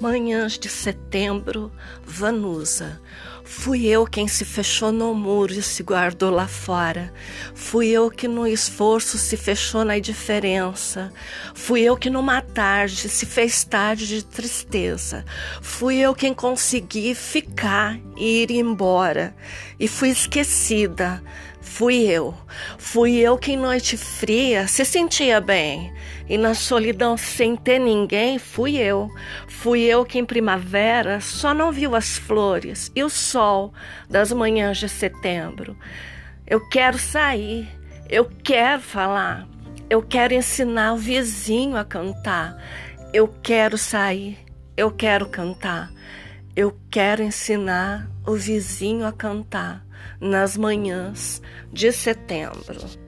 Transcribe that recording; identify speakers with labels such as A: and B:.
A: manhãs de setembro, Vanusa. Fui eu quem se fechou no muro e se guardou lá fora. Fui eu que no esforço se fechou na indiferença. Fui eu que numa tarde se fez tarde de tristeza. Fui eu quem consegui ficar e ir embora. E fui esquecida. Fui eu. Fui eu que em noite fria se sentia bem. E na solidão sem ter ninguém, fui eu. Fui eu que em primavera só não viu as flores e o sol das manhãs de setembro. Eu quero sair, eu quero falar, eu quero ensinar o vizinho a cantar. Eu quero sair, eu quero cantar. Eu quero ensinar o vizinho a cantar nas manhãs de setembro.